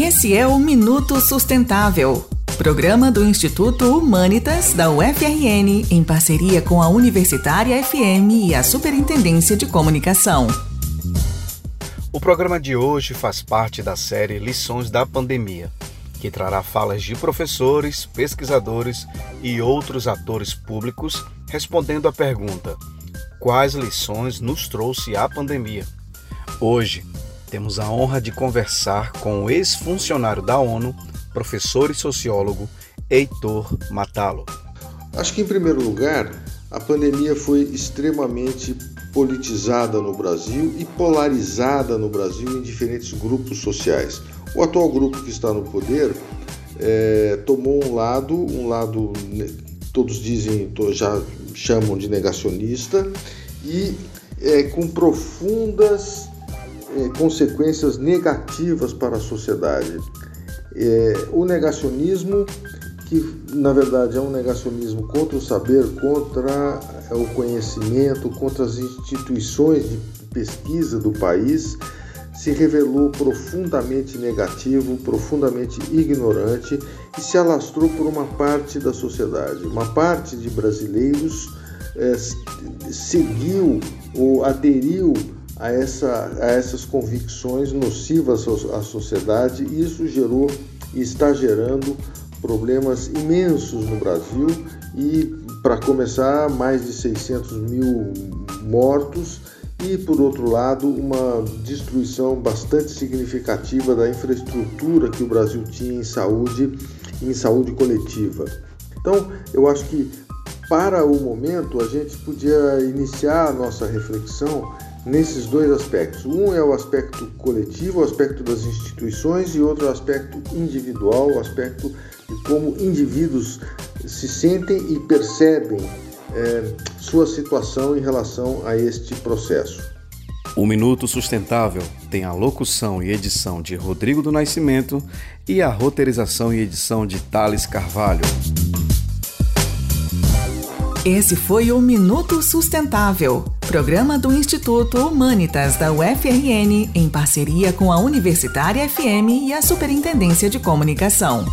Esse é o Minuto Sustentável, programa do Instituto Humanitas da UFRN, em parceria com a Universitária FM e a Superintendência de Comunicação. O programa de hoje faz parte da série Lições da Pandemia, que trará falas de professores, pesquisadores e outros atores públicos respondendo à pergunta: quais lições nos trouxe a pandemia? Hoje, temos a honra de conversar com o ex-funcionário da ONU, professor e sociólogo Heitor Matalo. Acho que, em primeiro lugar, a pandemia foi extremamente politizada no Brasil e polarizada no Brasil em diferentes grupos sociais. O atual grupo que está no poder é, tomou um lado, um lado todos dizem, já chamam de negacionista, e é, com profundas é, consequências negativas para a sociedade. É, o negacionismo, que na verdade é um negacionismo contra o saber, contra é, o conhecimento, contra as instituições de pesquisa do país, se revelou profundamente negativo, profundamente ignorante e se alastrou por uma parte da sociedade. Uma parte de brasileiros é, seguiu ou aderiu a, essa, a essas convicções nocivas à sociedade e isso gerou e está gerando problemas imensos no Brasil e, para começar, mais de 600 mil mortos e, por outro lado, uma destruição bastante significativa da infraestrutura que o Brasil tinha em saúde em saúde coletiva. Então, eu acho que para o momento a gente podia iniciar a nossa reflexão nesses dois aspectos. Um é o aspecto coletivo, o aspecto das instituições, e outro é o aspecto individual, o aspecto de como indivíduos se sentem e percebem é, sua situação em relação a este processo. O Minuto Sustentável tem a locução e edição de Rodrigo do Nascimento e a roteirização e edição de Thales Carvalho. Esse foi o Minuto Sustentável, programa do Instituto Humanitas da UFRN, em parceria com a Universitária FM e a Superintendência de Comunicação.